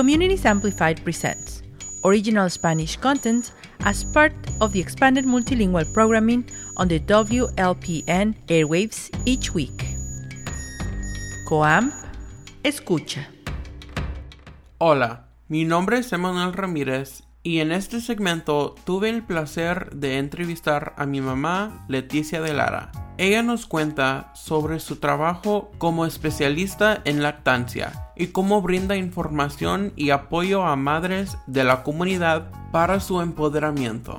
Communities Amplified presents original Spanish content as part of the expanded multilingual programming on the WLPN airwaves each week. Coam, escucha. Hola, mi nombre es Emanuel Ramírez y en este segmento tuve el placer de entrevistar a mi mamá Leticia de Lara. Ella nos cuenta sobre su trabajo como especialista en lactancia y cómo brinda información y apoyo a madres de la comunidad para su empoderamiento.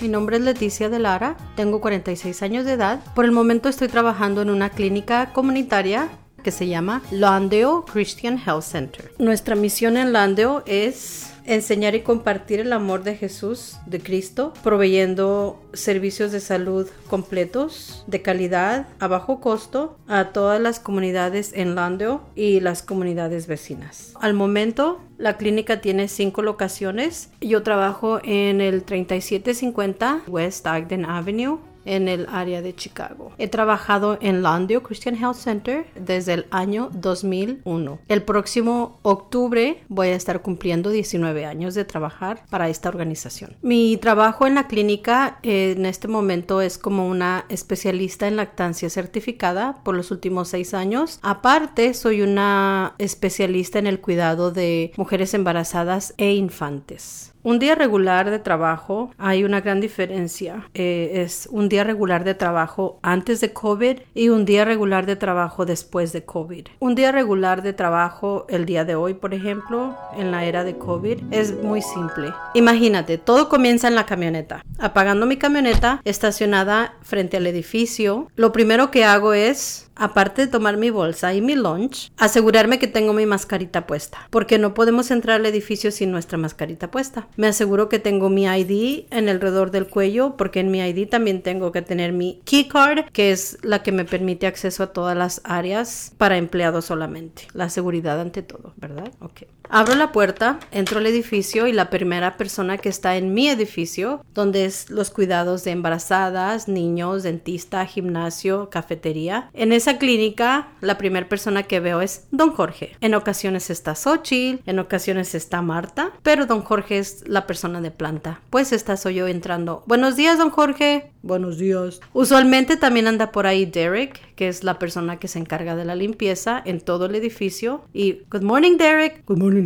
Mi nombre es Leticia de Lara, tengo 46 años de edad. Por el momento estoy trabajando en una clínica comunitaria que se llama Landeo Christian Health Center. Nuestra misión en Landeo es enseñar y compartir el amor de Jesús, de Cristo, proveyendo servicios de salud completos, de calidad, a bajo costo, a todas las comunidades en Landeo y las comunidades vecinas. Al momento, la clínica tiene cinco locaciones. Yo trabajo en el 3750 West Ogden Avenue en el área de Chicago. He trabajado en Landio Christian Health Center desde el año 2001. El próximo octubre voy a estar cumpliendo 19 años de trabajar para esta organización. Mi trabajo en la clínica en este momento es como una especialista en lactancia certificada por los últimos seis años. Aparte, soy una especialista en el cuidado de mujeres embarazadas e infantes. Un día regular de trabajo, hay una gran diferencia. Eh, es un día regular de trabajo antes de COVID y un día regular de trabajo después de COVID. Un día regular de trabajo el día de hoy, por ejemplo, en la era de COVID, es muy simple. Imagínate, todo comienza en la camioneta. Apagando mi camioneta estacionada frente al edificio, lo primero que hago es aparte de tomar mi bolsa y mi lunch, asegurarme que tengo mi mascarita puesta, porque no podemos entrar al edificio sin nuestra mascarita puesta. Me aseguro que tengo mi ID en alrededor del cuello, porque en mi ID también tengo que tener mi key card, que es la que me permite acceso a todas las áreas para empleados solamente. La seguridad ante todo, ¿verdad? Ok. Abro la puerta, entro al edificio y la primera persona que está en mi edificio, donde es los cuidados de embarazadas, niños, dentista, gimnasio, cafetería. En esa clínica, la primera persona que veo es Don Jorge. En ocasiones está Xochitl, en ocasiones está Marta, pero Don Jorge es la persona de planta. Pues esta soy yo entrando. Buenos días, Don Jorge. Buenos días. Usualmente también anda por ahí Derek, que es la persona que se encarga de la limpieza en todo el edificio. Y Good morning, Derek. Good morning,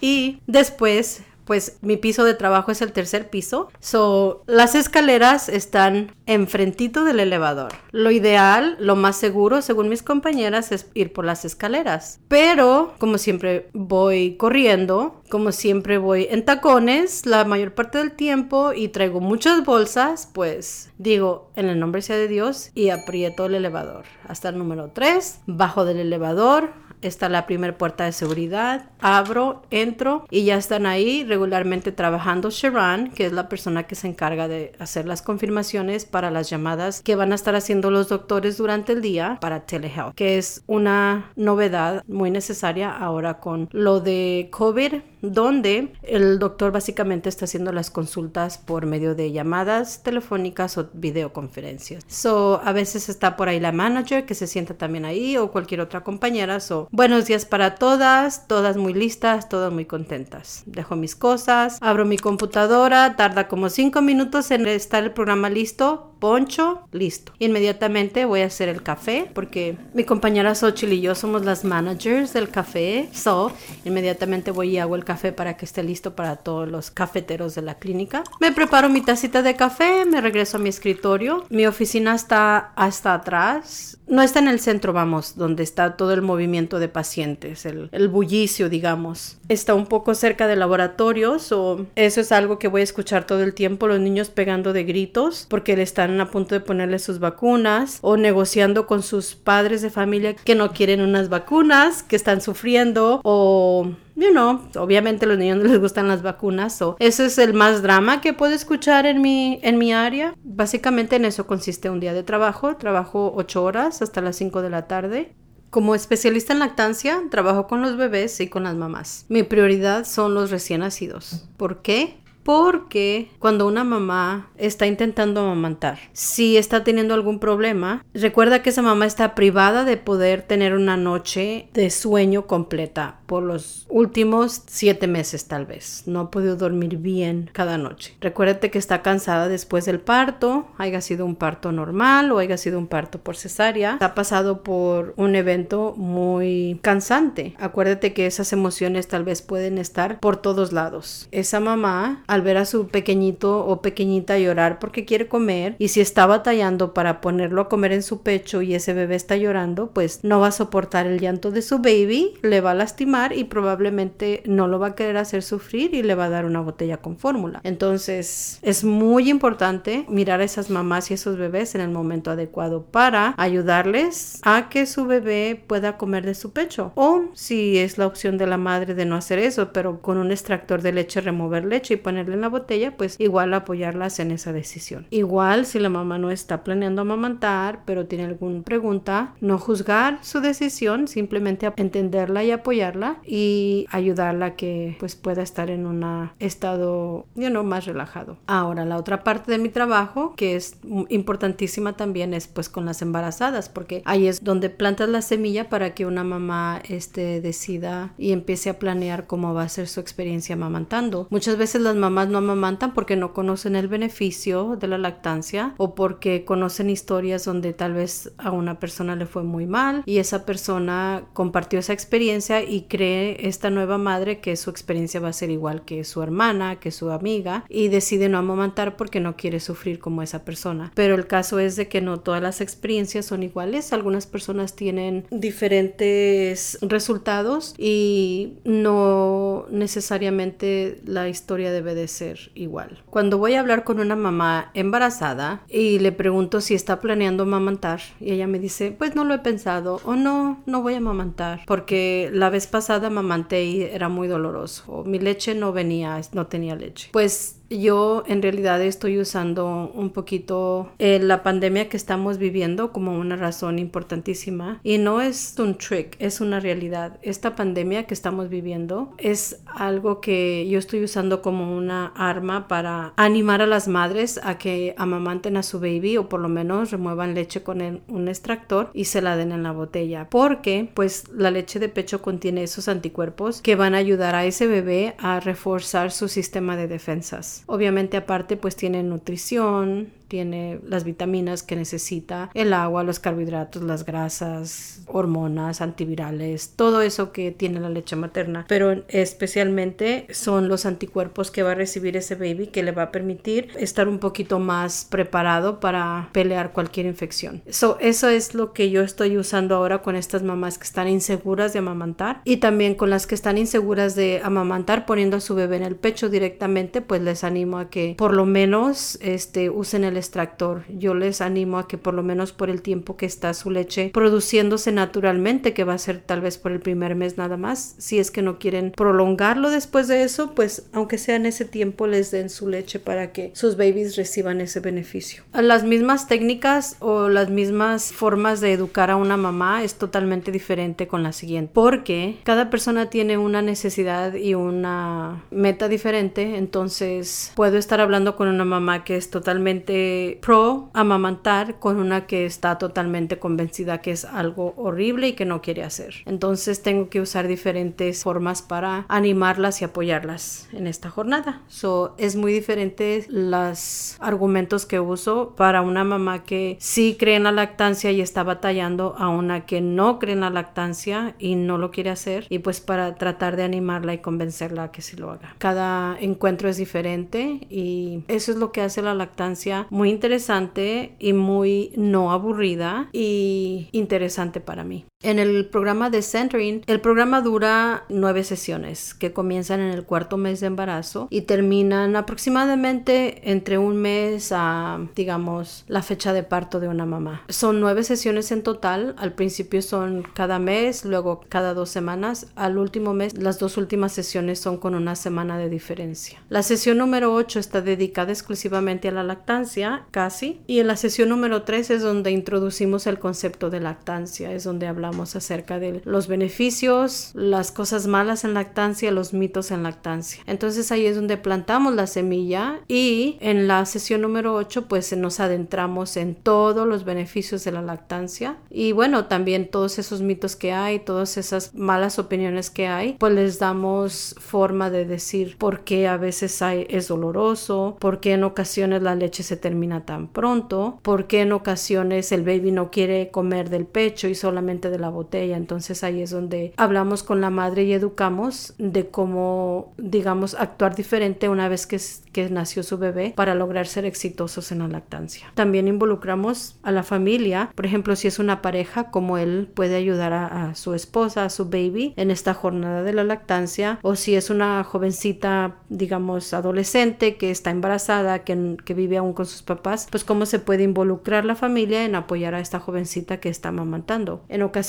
Y después pues mi piso de trabajo es el tercer piso. So, las escaleras están enfrentito del elevador. Lo ideal, lo más seguro, según mis compañeras, es ir por las escaleras. Pero, como siempre voy corriendo, como siempre voy en tacones la mayor parte del tiempo y traigo muchas bolsas, pues digo, en el nombre sea de Dios y aprieto el elevador. Hasta el número 3, bajo del elevador, está la primera puerta de seguridad, abro, entro y ya están ahí regularmente trabajando Sharon, que es la persona que se encarga de hacer las confirmaciones para las llamadas que van a estar haciendo los doctores durante el día para telehealth, que es una novedad muy necesaria ahora con lo de COVID, donde el doctor básicamente está haciendo las consultas por medio de llamadas telefónicas o videoconferencias. So, a veces está por ahí la manager que se sienta también ahí o cualquier otra compañera. So, buenos días para todas, todas muy listas, todas muy contentas. Dejo mis cosas, abro mi computadora, tarda como cinco minutos en estar el programa listo, poncho, listo. Inmediatamente voy a hacer el café porque mi compañera Xochitl y yo somos las managers del café. So, inmediatamente voy y hago el café para que esté listo para todos los cafeteros de la clínica. Me preparo mi tacita de café, me regreso a mi escritorio. Mi oficina está hasta atrás. No está en el centro, vamos, donde está todo el movimiento de pacientes, el, bullicio, digamos. Está un poco cerca de laboratorios o eso es algo que voy a escuchar todo el tiempo, los niños pegando de gritos porque le están a punto de ponerle sus vacunas o negociando con sus padres de familia que no quieren unas vacunas, que están sufriendo o you know, obviamente a los niños no les gustan las vacunas, o ese es el más drama que puedo escuchar en mi, en mi área. Básicamente en eso consiste un día de trabajo, trabajo 8 horas hasta las 5 de la tarde. Como especialista en lactancia, trabajo con los bebés y con las mamás. Mi prioridad son los recién nacidos. ¿Por qué? Porque cuando una mamá está intentando amamantar, si está teniendo algún problema, recuerda que esa mamá está privada de poder tener una noche de sueño completa por los últimos siete meses tal vez. No ha podido dormir bien cada noche. Recuérdate que está cansada después del parto, haya sido un parto normal o haya sido un parto por cesárea. Ha pasado por un evento muy cansante. Acuérdate que esas emociones tal vez pueden estar por todos lados. Esa mamá, al ver a su pequeñito o pequeñita llorar porque quiere comer y si está batallando para ponerlo a comer en su pecho y ese bebé está llorando, pues no va a soportar el llanto de su baby, le va a lastimar y probablemente no lo va a querer hacer sufrir y le va a dar una botella con fórmula. Entonces es muy importante mirar a esas mamás y esos bebés en el momento adecuado para ayudarles a que su bebé pueda comer de su pecho. O si es la opción de la madre de no hacer eso, pero con un extractor de leche remover leche y ponerle en la botella, pues igual apoyarlas en esa decisión. Igual si la mamá no está planeando amamantar, pero tiene alguna pregunta, no juzgar su decisión, simplemente entenderla y apoyarla y ayudarla a que pues pueda estar en un estado, you know, más relajado. Ahora, la otra parte de mi trabajo que es importantísima también es pues con las embarazadas, porque ahí es donde plantas la semilla para que una mamá este, decida y empiece a planear cómo va a ser su experiencia amamantando. Muchas veces las mamás no amamantan porque no conocen el beneficio de la lactancia o porque conocen historias donde tal vez a una persona le fue muy mal y esa persona compartió esa experiencia y cree esta nueva madre que su experiencia va a ser igual que su hermana, que su amiga y decide no amamantar porque no quiere sufrir como esa persona. Pero el caso es de que no todas las experiencias son iguales. Algunas personas tienen diferentes resultados y no necesariamente la historia debe de ser igual. Cuando voy a hablar con una mamá embarazada y le pregunto si está planeando amamantar y ella me dice, pues no lo he pensado o no, no voy a amamantar porque la vez pasada amamanté y era muy doloroso o mi leche no venía, no tenía leche. Pues yo en realidad estoy usando un poquito eh, la pandemia que estamos viviendo como una razón importantísima y no es un trick, es una realidad. Esta pandemia que estamos viviendo es algo que yo estoy usando como una arma para animar a las madres a que amamanten a su baby o por lo menos remuevan leche con un extractor y se la den en la botella porque pues la leche de pecho contiene esos anticuerpos que van a ayudar a ese bebé a reforzar su sistema de defensas. Obviamente aparte pues tiene nutrición, tiene las vitaminas que necesita, el agua, los carbohidratos, las grasas, hormonas, antivirales, todo eso que tiene la leche materna, pero especialmente son los anticuerpos que va a recibir ese baby que le va a permitir estar un poquito más preparado para pelear cualquier infección. eso es lo que yo estoy usando ahora con estas mamás que están inseguras de amamantar y también con las que están inseguras de amamantar poniendo a su bebé en el pecho directamente, pues les animo a que por lo menos este usen el extractor. Yo les animo a que por lo menos por el tiempo que está su leche produciéndose naturalmente, que va a ser tal vez por el primer mes nada más, si es que no quieren prolongarlo después de eso, pues aunque sea en ese tiempo les den su leche para que sus babies reciban ese beneficio. Las mismas técnicas o las mismas formas de educar a una mamá es totalmente diferente con la siguiente, porque cada persona tiene una necesidad y una meta diferente, entonces puedo estar hablando con una mamá que es totalmente pro amamantar con una que está totalmente convencida que es algo horrible y que no quiere hacer. Entonces tengo que usar diferentes formas para animarlas y apoyarlas en esta jornada. So, es muy diferente los argumentos que uso para una mamá que sí cree en la lactancia y está batallando a una que no cree en la lactancia y no lo quiere hacer y pues para tratar de animarla y convencerla a que sí lo haga. Cada encuentro es diferente y eso es lo que hace la lactancia muy interesante y muy no aburrida y interesante para mí. En el programa de Centering, el programa dura nueve sesiones que comienzan en el cuarto mes de embarazo y terminan aproximadamente entre un mes a, digamos, la fecha de parto de una mamá. Son nueve sesiones en total. Al principio son cada mes, luego cada dos semanas. Al último mes, las dos últimas sesiones son con una semana de diferencia. La sesión número 8 está dedicada exclusivamente a la lactancia, casi. Y en la sesión número 3 es donde introducimos el concepto de lactancia, es donde hablamos acerca de los beneficios, las cosas malas en lactancia, los mitos en lactancia. Entonces ahí es donde plantamos la semilla y en la sesión número 8 pues nos adentramos en todos los beneficios de la lactancia y bueno, también todos esos mitos que hay, todas esas malas opiniones que hay, pues les damos forma de decir por qué a veces hay, es doloroso, por qué en ocasiones la leche se termina tan pronto, por qué en ocasiones el baby no quiere comer del pecho y solamente de la botella. Entonces ahí es donde hablamos con la madre y educamos de cómo, digamos, actuar diferente una vez que, que nació su bebé para lograr ser exitosos en la lactancia. También involucramos a la familia, por ejemplo, si es una pareja, cómo él puede ayudar a, su esposa, a su baby en esta jornada de la lactancia, o si es una jovencita, digamos, adolescente que está embarazada, que, que vive aún con sus papás, pues cómo se puede involucrar la familia en apoyar a esta jovencita que está amamantando. En ocasiones,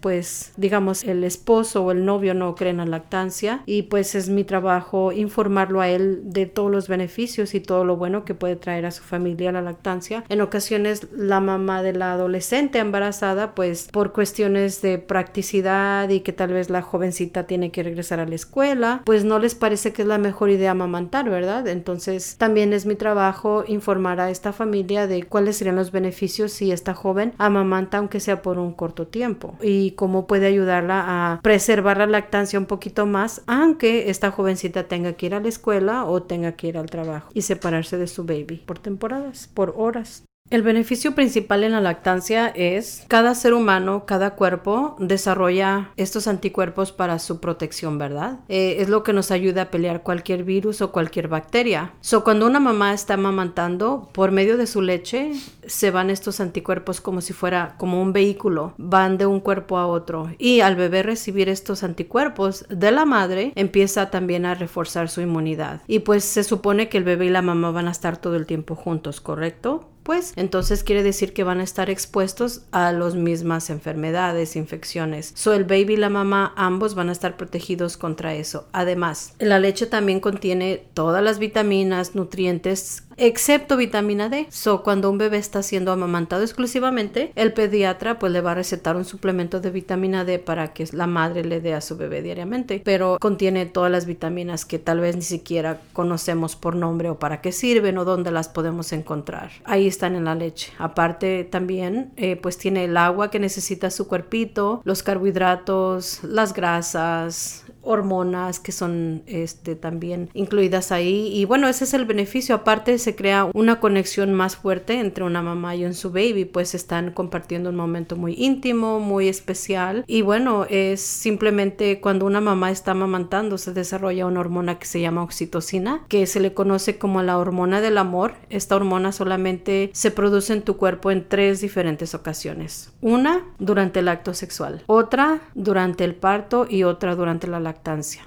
pues, digamos, el esposo o el novio no cree en la lactancia y pues es mi trabajo informarlo a él de todos los beneficios y todo lo bueno que puede traer a su familia la lactancia. En ocasiones la mamá de la adolescente embarazada, pues por cuestiones de practicidad y que tal vez la jovencita tiene que regresar a la escuela, pues no les parece que es la mejor idea amamantar, ¿verdad? Entonces también es mi trabajo informar a esta familia de cuáles serían los beneficios si esta joven amamanta aunque sea por un corto tiempo y cómo puede ayudarla a preservar la lactancia un poquito más aunque esta jovencita tenga que ir a la escuela o tenga que ir al trabajo y separarse de su baby por temporadas, por horas. El beneficio principal en la lactancia es cada ser humano, cada cuerpo desarrolla estos anticuerpos para su protección, ¿verdad? Eh, es lo que nos ayuda a pelear cualquier virus o cualquier bacteria. So, cuando una mamá está amamantando, por medio de su leche se van estos anticuerpos como si fuera como un vehículo, van de un cuerpo a otro. Y al bebé recibir estos anticuerpos de la madre, empieza también a reforzar su inmunidad. Y pues se supone que el bebé y la mamá van a estar todo el tiempo juntos, ¿correcto? Pues entonces quiere decir que van a estar expuestos a las mismas enfermedades, infecciones. So el baby y la mamá ambos van a estar protegidos contra eso. Además, la leche también contiene todas las vitaminas, nutrientes excepto vitamina D. So, cuando un bebé está siendo amamantado exclusivamente, el pediatra pues le va a recetar un suplemento de vitamina D para que la madre le dé a su bebé diariamente, pero contiene todas las vitaminas que tal vez ni siquiera conocemos por nombre o para qué sirven o dónde las podemos encontrar. Ahí están en la leche. Aparte también eh, pues tiene el agua que necesita su cuerpito, los carbohidratos, las grasas, hormonas que son este también incluidas ahí. Y bueno ese es el beneficio. Aparte se crea una conexión más fuerte entre una mamá y un su baby pues están compartiendo un momento muy íntimo muy especial. Y bueno es simplemente cuando una mamá está amamantando se desarrolla una hormona que se llama oxitocina que se le conoce como la hormona del amor. Esta hormona solamente se produce en tu cuerpo en tres diferentes ocasiones. Una durante el acto sexual. Otra durante el parto. Y otra durante la lactancia.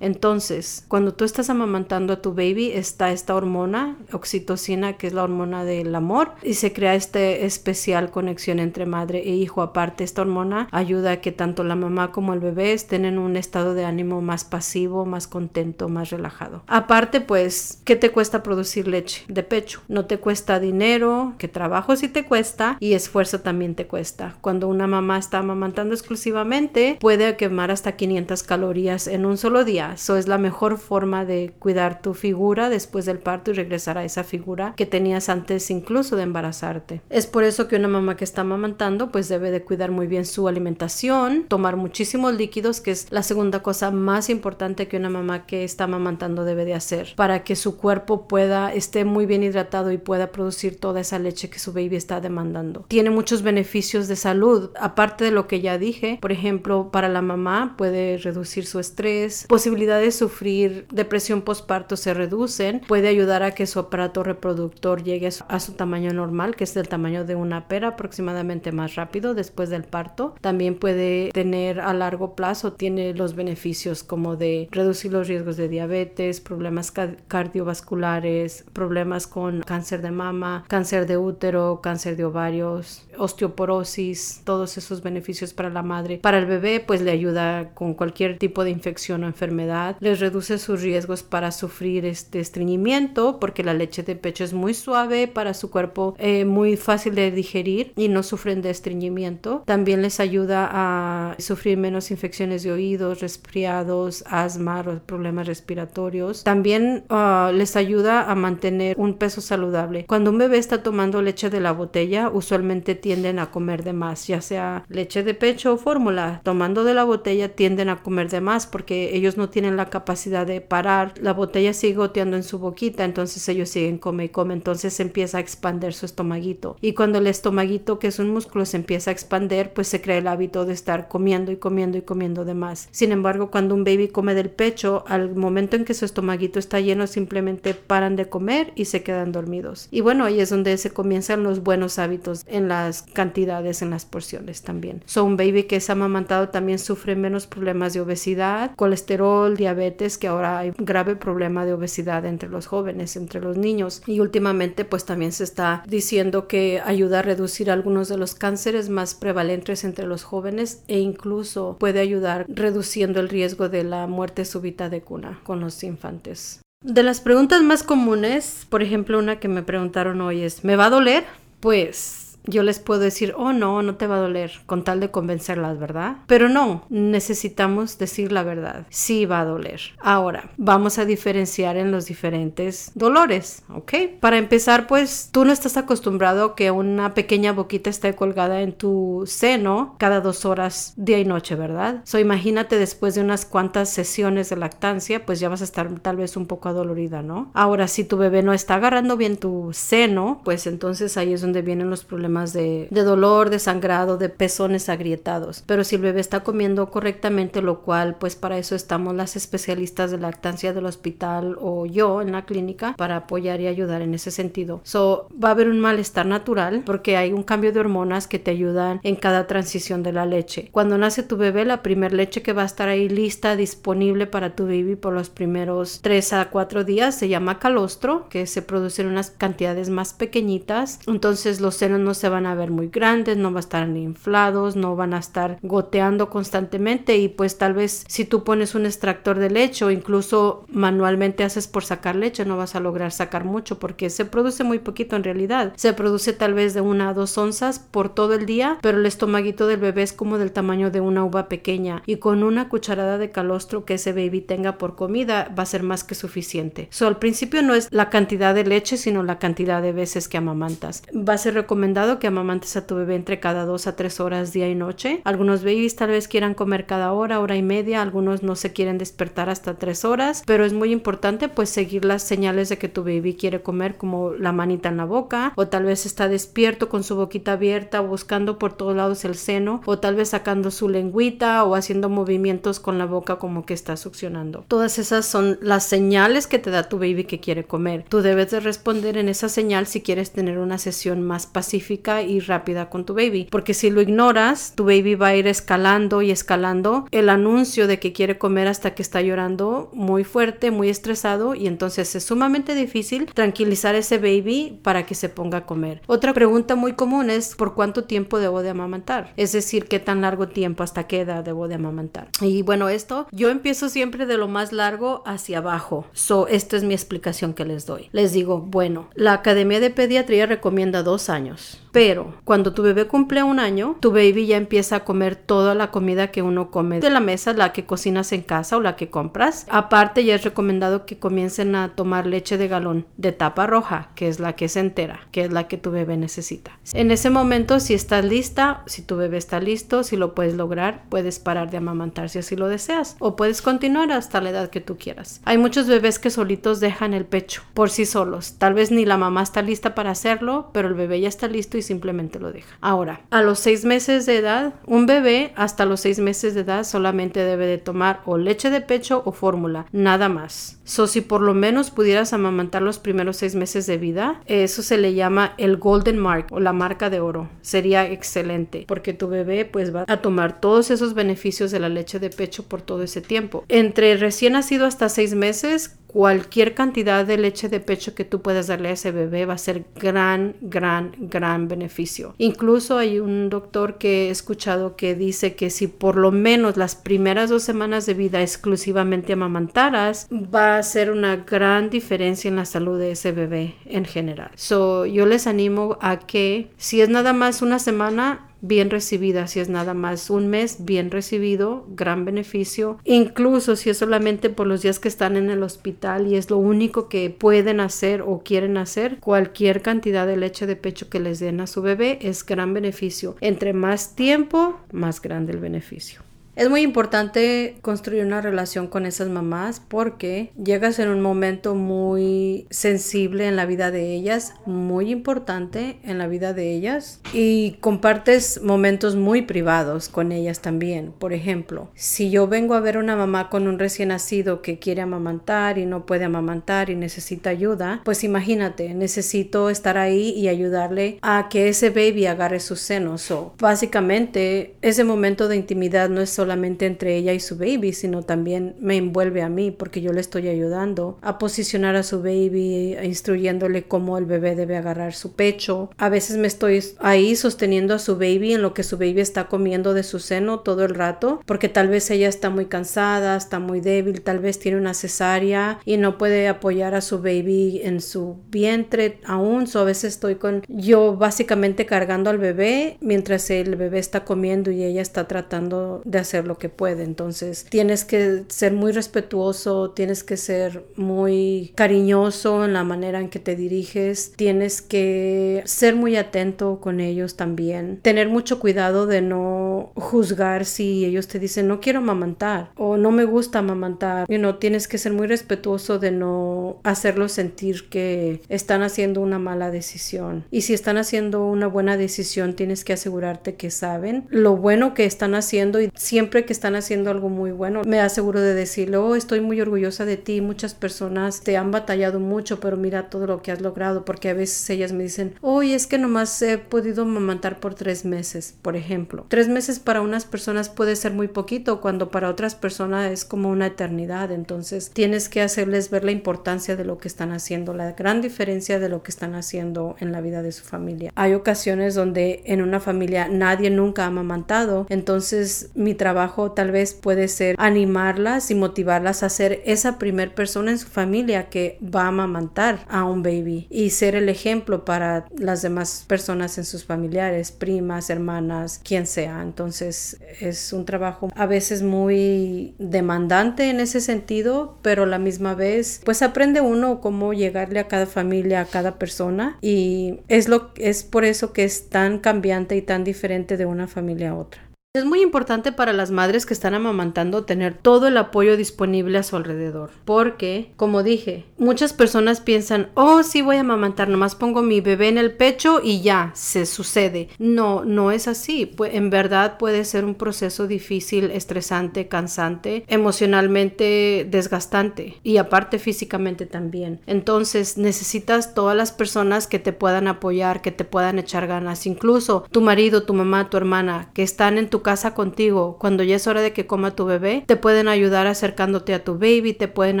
Entonces, cuando tú estás amamantando a tu baby, está esta hormona, oxitocina, que es la hormona del amor, y se crea esta especial conexión entre madre e hijo. Aparte, esta hormona ayuda a que tanto la mamá como el bebé estén en un estado de ánimo más pasivo, más contento, más relajado. Aparte, pues, ¿qué te cuesta producir leche de pecho? No te cuesta dinero, que trabajo sí te cuesta y esfuerzo también te cuesta. Cuando una mamá está amamantando exclusivamente, puede quemar hasta 500 calorías en un un solo día. Eso es la mejor forma de cuidar tu figura después del parto y regresar a esa figura que tenías antes incluso de embarazarte. Es por eso que una mamá que está amamantando pues debe de cuidar muy bien su alimentación, tomar muchísimos líquidos, que es la segunda cosa más importante que una mamá que está amamantando debe de hacer para que su cuerpo pueda esté muy bien hidratado y pueda producir toda esa leche que su baby está demandando. Tiene muchos beneficios de salud, aparte de lo que ya dije, por ejemplo, para la mamá puede reducir su estrés, posibilidades de sufrir depresión postparto se reducen, puede ayudar a que su aparato reproductor llegue a su tamaño normal, que es del tamaño de una pera, aproximadamente más rápido después del parto. También puede tener a largo plazo, tiene los beneficios como de reducir los riesgos de diabetes, problemas cardiovasculares, problemas con cáncer de mama, cáncer de útero, cáncer de ovarios, osteoporosis, todos esos beneficios para la madre. Para el bebé, pues le ayuda con cualquier tipo de infección infección o enfermedad, les reduce sus riesgos para sufrir este estreñimiento porque la leche de pecho es muy suave para su cuerpo, eh, muy fácil de digerir y no sufren de estreñimiento. También les ayuda a sufrir menos infecciones de oídos, resfriados, asma, problemas respiratorios. También ah, les ayuda a mantener un peso saludable. Cuando un bebé está tomando leche de la botella, usualmente tienden a comer de más, ya sea leche de pecho o fórmula. Tomando de la botella tienden a comer de más porque ellos no tienen la capacidad de parar. La botella sigue goteando en su boquita, entonces ellos siguen come y come. Entonces empieza a expander su estomaguito. Y cuando el estomaguito, que es un músculo, se empieza a expander, pues se crea el hábito de estar comiendo y comiendo y comiendo de más. Sin embargo, cuando un baby come del pecho, al momento en que su estomaguito está lleno, simplemente paran de comer y se quedan dormidos. Y bueno, ahí es donde se comienzan los buenos hábitos en las cantidades, en las porciones también. So, un baby que es amamantado también sufre menos problemas de obesidad, colesterol, diabetes, que ahora hay un grave problema de obesidad entre los jóvenes, entre los niños. Y últimamente, pues también se está diciendo que ayuda a reducir algunos de los cánceres más prevalentes entre los jóvenes e incluso puede ayudar reduciendo el riesgo de la muerte súbita de cuna con los infantes. De las preguntas más comunes, por ejemplo, una que me preguntaron hoy es, ¿me va a doler? Pues yo les puedo decir, oh no, no te va a doler, con tal de convencerlas, ¿verdad? Pero no, necesitamos decir la verdad, sí va a doler. Ahora, vamos a diferenciar en los diferentes dolores, ¿ok? Para empezar, pues tú no estás acostumbrado que una pequeña boquita esté colgada en tu seno cada dos horas, día y noche, ¿verdad? So imagínate después de unas cuantas sesiones de lactancia, pues ya vas a estar tal vez un poco adolorida, ¿no? Ahora, si tu bebé no está agarrando bien tu seno, pues entonces ahí es donde vienen los problemas de, dolor, de sangrado, de pezones agrietados. Pero si el bebé está comiendo correctamente, lo cual pues para eso estamos las especialistas de lactancia del hospital o yo en la clínica para apoyar y ayudar en ese sentido. So, va a haber un malestar natural porque hay un cambio de hormonas que te ayudan en cada transición de la leche. Cuando nace tu bebé, la primera leche que va a estar ahí lista, disponible para tu baby por los primeros 3 a 4 días se llama calostro, que se produce en unas cantidades más pequeñitas. Entonces los senos no se van a ver muy grandes, no van a estar inflados, no van a estar goteando constantemente y pues tal vez si tú pones un extractor de leche o incluso manualmente haces por sacar leche no vas a lograr sacar mucho porque se produce muy poquito en realidad. Se produce tal vez de una a dos onzas por todo el día, pero el estomaguito del bebé es como del tamaño de una uva pequeña y con una cucharada de calostro que ese baby tenga por comida va a ser más que suficiente. So al principio no es la cantidad de leche sino la cantidad de veces que amamantas. Va a ser recomendado que amamantes a tu bebé entre cada dos a tres horas día y noche. Algunos babies tal vez quieran comer cada hora, hora y media, algunos no se quieren despertar hasta tres horas, pero es muy importante pues seguir las señales de que tu baby quiere comer como la manita en la boca o tal vez está despierto con su boquita abierta buscando por todos lados el seno o tal vez sacando su lengüita o haciendo movimientos con la boca como que está succionando. Todas esas son las señales que te da tu baby que quiere comer. Tú debes de responder en esa señal si quieres tener una sesión más pacífica y rápida con tu baby. Porque si lo ignoras, tu baby va a ir escalando y escalando el anuncio de que quiere comer hasta que está llorando muy fuerte, muy estresado y entonces es sumamente difícil tranquilizar ese baby para que se ponga a comer. Otra pregunta muy común es ¿por cuánto tiempo debo de amamantar? Es decir, ¿qué tan largo tiempo hasta qué edad debo de amamantar? Y bueno, esto yo empiezo siempre de lo más largo hacia abajo. So, esta es mi explicación que les doy. Les digo, bueno, la Academia de Pediatría recomienda dos años. Pero cuando tu bebé cumple un año, tu baby ya empieza a comer toda la comida que uno come de la mesa, la que cocinas en casa o la que compras. Aparte, ya es recomendado que comiencen a tomar leche de galón de tapa roja, que es la que es entera, que es la que tu bebé necesita. En ese momento, si estás lista, si tu bebé está listo, si lo puedes lograr, puedes parar de amamantar si así lo deseas o puedes continuar hasta la edad que tú quieras. Hay muchos bebés que solitos dejan el pecho por sí solos. Tal vez ni la mamá está lista para hacerlo, pero el bebé ya está listo simplemente lo deja. Ahora, a los seis meses de edad, un bebé hasta los seis meses de edad solamente debe de tomar o leche de pecho o fórmula, nada más. So, si por lo menos pudieras amamantar los primeros seis meses de vida, eso se le llama el golden mark o la marca de oro. Sería excelente porque tu bebé pues va a tomar todos esos beneficios de la leche de pecho por todo ese tiempo. Entre recién nacido hasta seis meses, cualquier cantidad de leche de pecho que tú puedas darle a ese bebé va a ser gran, gran, gran beneficio. Incluso hay un doctor que he escuchado que dice que si por lo menos las primeras dos semanas de vida exclusivamente amamantaras, va a ser una gran diferencia en la salud de ese bebé en general. So, yo les animo a que si es nada más una semana, bien recibida, si es nada más un mes, bien recibido, gran beneficio. Incluso si es solamente por los días que están en el hospital y es lo único que pueden hacer o quieren hacer, cualquier cantidad de leche de pecho que les den a su bebé es gran beneficio. Entre más tiempo, más grande el beneficio. Es muy importante construir una relación con esas mamás porque llegas en un momento muy sensible en la vida de ellas, muy importante en la vida de ellas y compartes momentos muy privados con ellas también. Por ejemplo, si yo vengo a ver una mamá con un recién nacido que quiere amamantar y no puede amamantar y necesita ayuda, pues imagínate, necesito estar ahí y ayudarle a que ese baby agarre sus senos. O básicamente ese momento de intimidad no es entre ella y su baby, sino también me envuelve a mí porque yo le estoy ayudando a posicionar a su baby, instruyéndole cómo el bebé debe agarrar su pecho. A veces me estoy ahí sosteniendo a su baby en lo que su baby está comiendo de su seno todo el rato, porque tal vez ella está muy cansada, está muy débil, tal vez tiene una cesárea y no puede apoyar a su baby en su vientre aún. So a veces estoy con yo básicamente cargando al bebé mientras el bebé está comiendo y ella está tratando de hacer lo que puede. Entonces tienes que ser muy respetuoso, tienes que ser muy cariñoso en la manera en que te diriges, tienes que ser muy atento con ellos también, tener mucho cuidado de no juzgar si ellos te dicen no quiero amamantar o no me gusta amamantar. You know, tienes que ser muy respetuoso de no hacerlos sentir que están haciendo una mala decisión. Y si están haciendo una buena decisión, tienes que asegurarte que saben lo bueno que están haciendo y siempre que están haciendo algo muy bueno, me aseguro de decirle, oh, estoy muy orgullosa de ti, muchas personas te han batallado mucho, pero mira todo lo que has logrado, porque a veces ellas me dicen, oh, es que nomás he podido amamantar por tres meses, por ejemplo. Tres meses para unas personas puede ser muy poquito, cuando para otras personas es como una eternidad, entonces tienes que hacerles ver la importancia de lo que están haciendo, la gran diferencia de lo que están haciendo en la vida de su familia. Hay ocasiones donde en una familia nadie nunca ha amamantado, entonces mi trabajo tal vez puede ser animarlas y motivarlas a ser esa primer persona en su familia que va a amamantar a un baby y ser el ejemplo para las demás personas en sus familiares, primas, hermanas, quien sea. Entonces es un trabajo a veces muy demandante en ese sentido, pero la misma vez pues aprende uno cómo llegarle a cada familia, a cada persona y es lo es por eso que es tan cambiante y tan diferente de una familia a otra. Es muy importante para las madres que están amamantando tener todo el apoyo disponible a su alrededor, porque, como dije, muchas personas piensan, oh, sí voy a amamantar, nomás pongo mi bebé en el pecho y ya, se sucede. No, no es así. En verdad puede ser un proceso difícil, estresante, cansante, emocionalmente desgastante y aparte físicamente también. Entonces necesitas todas las personas que te puedan apoyar, que te puedan echar ganas, incluso tu marido, tu mamá, tu hermana, que están en tu casa contigo cuando ya es hora de que coma tu bebé. Te pueden ayudar acercándote a tu baby, te pueden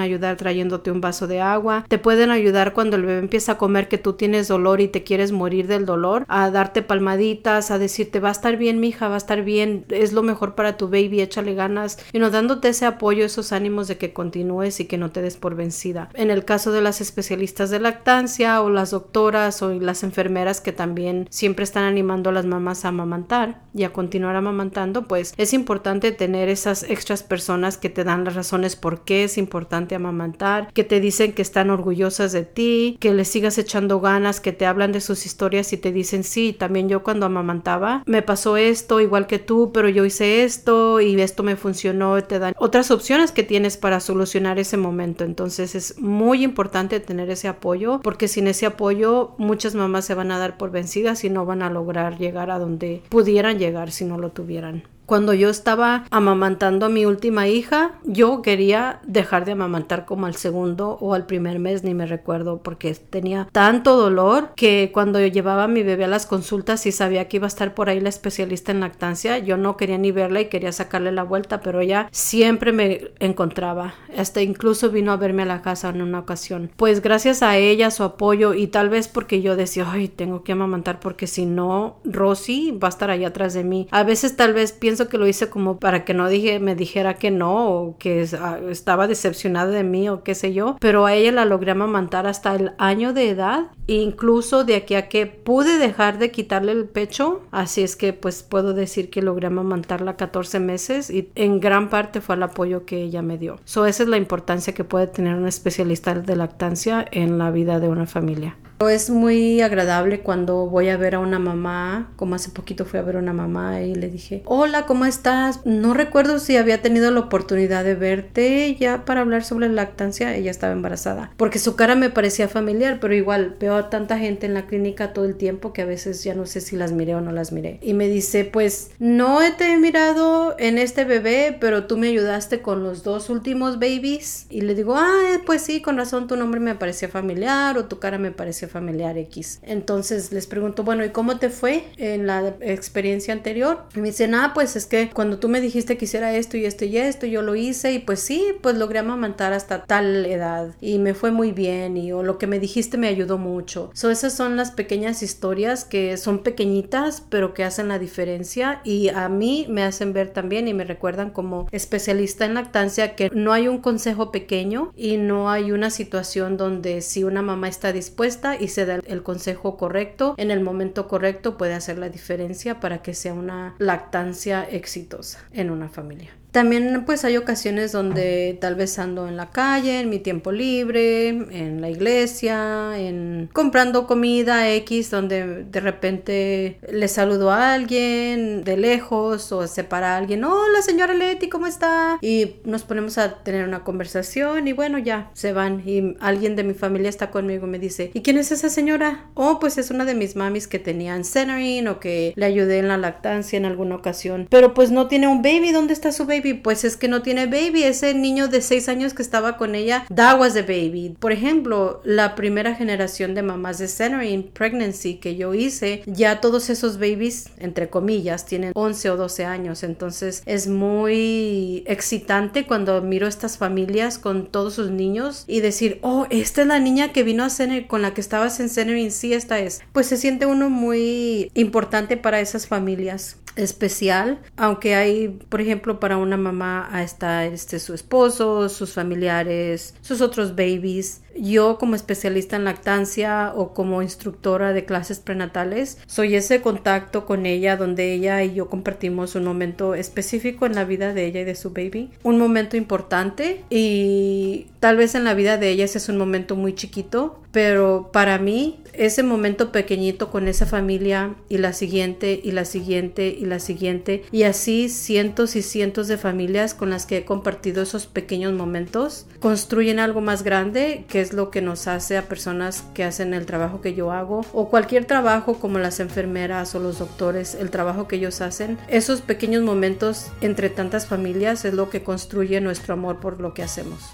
ayudar trayéndote un vaso de agua, te pueden ayudar cuando el bebé empieza a comer que tú tienes dolor y te quieres morir del dolor, a darte palmaditas, a decirte va a estar bien, mija, va a estar bien, es lo mejor para tu baby, échale ganas, y no dándote ese apoyo, esos ánimos de que continúes y que no te des por vencida. En el caso de las especialistas de lactancia o las doctoras o las enfermeras que también siempre están animando a las mamás a amamantar y a continuar amamantando pues es importante tener esas extras personas que te dan las razones por qué es importante amamantar, que te dicen que están orgullosas de ti, que les sigas echando ganas, que te hablan de sus historias y te dicen, sí, también yo cuando amamantaba me pasó esto igual que tú, pero yo hice esto y esto me funcionó, te dan otras opciones que tienes para solucionar ese momento. Entonces es muy importante tener ese apoyo porque sin ese apoyo muchas mamás se van a dar por vencidas y no van a lograr llegar a donde pudieran llegar si no lo tuvieran. on Cuando yo estaba amamantando a mi última hija, yo quería dejar de amamantar como al segundo o al primer mes, ni me recuerdo, porque tenía tanto dolor que cuando yo llevaba a mi bebé a las consultas y sabía que iba a estar por ahí la especialista en lactancia, yo no quería ni verla y quería sacarle la vuelta, pero ella siempre me encontraba. Hasta incluso vino a verme a la casa en una ocasión. Pues gracias a ella, su apoyo y tal vez porque yo decía, ay, tengo que amamantar porque si no, Rosy va a estar ahí atrás de mí. A veces tal vez pienso que lo hice como para que no dije, me dijera que no o que ah, estaba decepcionada de mí o qué sé yo, pero a ella la logré amamantar hasta el año de edad, incluso de aquí a que pude dejar de quitarle el pecho, así es que pues puedo decir que logré amamantarla 14 meses y en gran parte fue el apoyo que ella me dio. So esa es la importancia que puede tener un especialista de lactancia en la vida de una familia. Es muy agradable cuando voy a ver a una mamá, como hace poquito fui a ver a una mamá y le dije, hola, ¿cómo estás? No recuerdo si había tenido la oportunidad de verte ya para hablar sobre la lactancia, ella estaba embarazada, porque su cara me parecía familiar, pero igual veo a tanta gente en la clínica todo el tiempo que a veces ya no sé si las miré o no las miré. Y me dice, pues no te he mirado en este bebé, pero tú me ayudaste con los dos últimos babies. Y le digo, ah, pues sí, con razón tu nombre me parecía familiar o tu cara me parecía familiar X. Entonces les pregunto, bueno, ¿y cómo te fue en la experiencia anterior? Y me dicen, ah, pues es que cuando tú me dijiste que hiciera esto y esto y esto, yo lo hice y pues sí, pues logré amamantar hasta tal edad y me fue muy bien y o lo que me dijiste me ayudó mucho. So, esas son las pequeñas historias que son pequeñitas pero que hacen la diferencia y a mí me hacen ver también y me recuerdan como especialista en lactancia que no hay un consejo pequeño y no hay una situación donde si una mamá está dispuesta y se da el consejo correcto en el momento correcto puede hacer la diferencia para que sea una lactancia exitosa en una familia. También pues hay ocasiones donde tal vez ando en la calle, en mi tiempo libre, en la iglesia, en comprando comida X, donde de repente le saludo a alguien de lejos o se para alguien, hola señora Leti, ¿cómo está? Y nos ponemos a tener una conversación y bueno, ya se van y alguien de mi familia está conmigo y me dice, ¿y quién es esa señora? Oh, pues es una de mis mamis que tenían centering o que le ayudé en la lactancia en alguna ocasión, pero pues no tiene un baby, ¿dónde está su baby? Pues es que no tiene baby. Ese niño de 6 años que estaba con ella, that was the baby. Por ejemplo, la primera generación de mamás de centering pregnancy que yo hice, ya todos esos babies, entre comillas, tienen 11 o 12 años. Entonces es muy excitante cuando miro estas familias con todos sus niños y decir, oh, esta es la niña que vino a cenar con la que estabas en centering, sí, esta es. Pues se siente uno muy importante para esas familias especial, aunque hay, por ejemplo, para una mamá está este su esposo, sus familiares, sus otros babies yo como especialista en lactancia o como instructora de clases prenatales, soy ese contacto con ella donde ella y yo compartimos un momento específico en la vida de ella y de su baby. Un momento importante y tal vez en la vida de ella ese es un momento muy chiquito, pero para mí ese momento pequeñito con esa familia y la siguiente y la siguiente y la siguiente y así cientos y cientos de familias con las que he compartido esos pequeños momentos construyen algo más grande que es lo que nos hace a personas que hacen el trabajo que yo hago o cualquier trabajo como las enfermeras o los doctores, el trabajo que ellos hacen. Esos pequeños momentos entre tantas familias es lo que construye nuestro amor por lo que hacemos.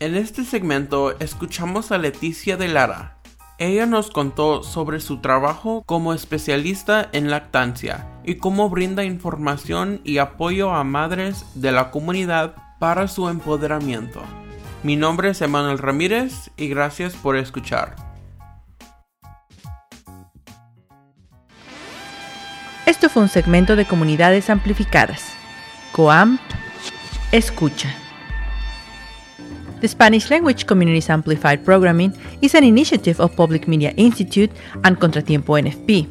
En este segmento escuchamos a Leticia de Lara. Ella nos contó sobre su trabajo como especialista en lactancia y cómo brinda información y apoyo a madres de la comunidad para su empoderamiento. Mi nombre es Emanuel Ramírez y gracias por escuchar. Esto fue un segmento de Comunidades Amplificadas. COAM Escucha. The Spanish Language Communities Amplified Programming is an initiative of Public Media Institute and Contratiempo NFP.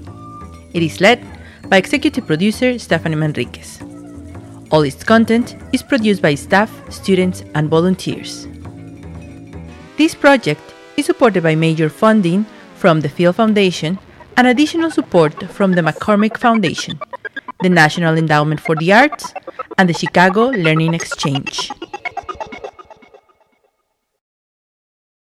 It is led by executive producer Stephanie Manriquez. All its content is produced by staff, students, and volunteers. This project is supported by major funding from the Field Foundation and additional support from the McCormick Foundation, the National Endowment for the Arts, and the Chicago Learning Exchange.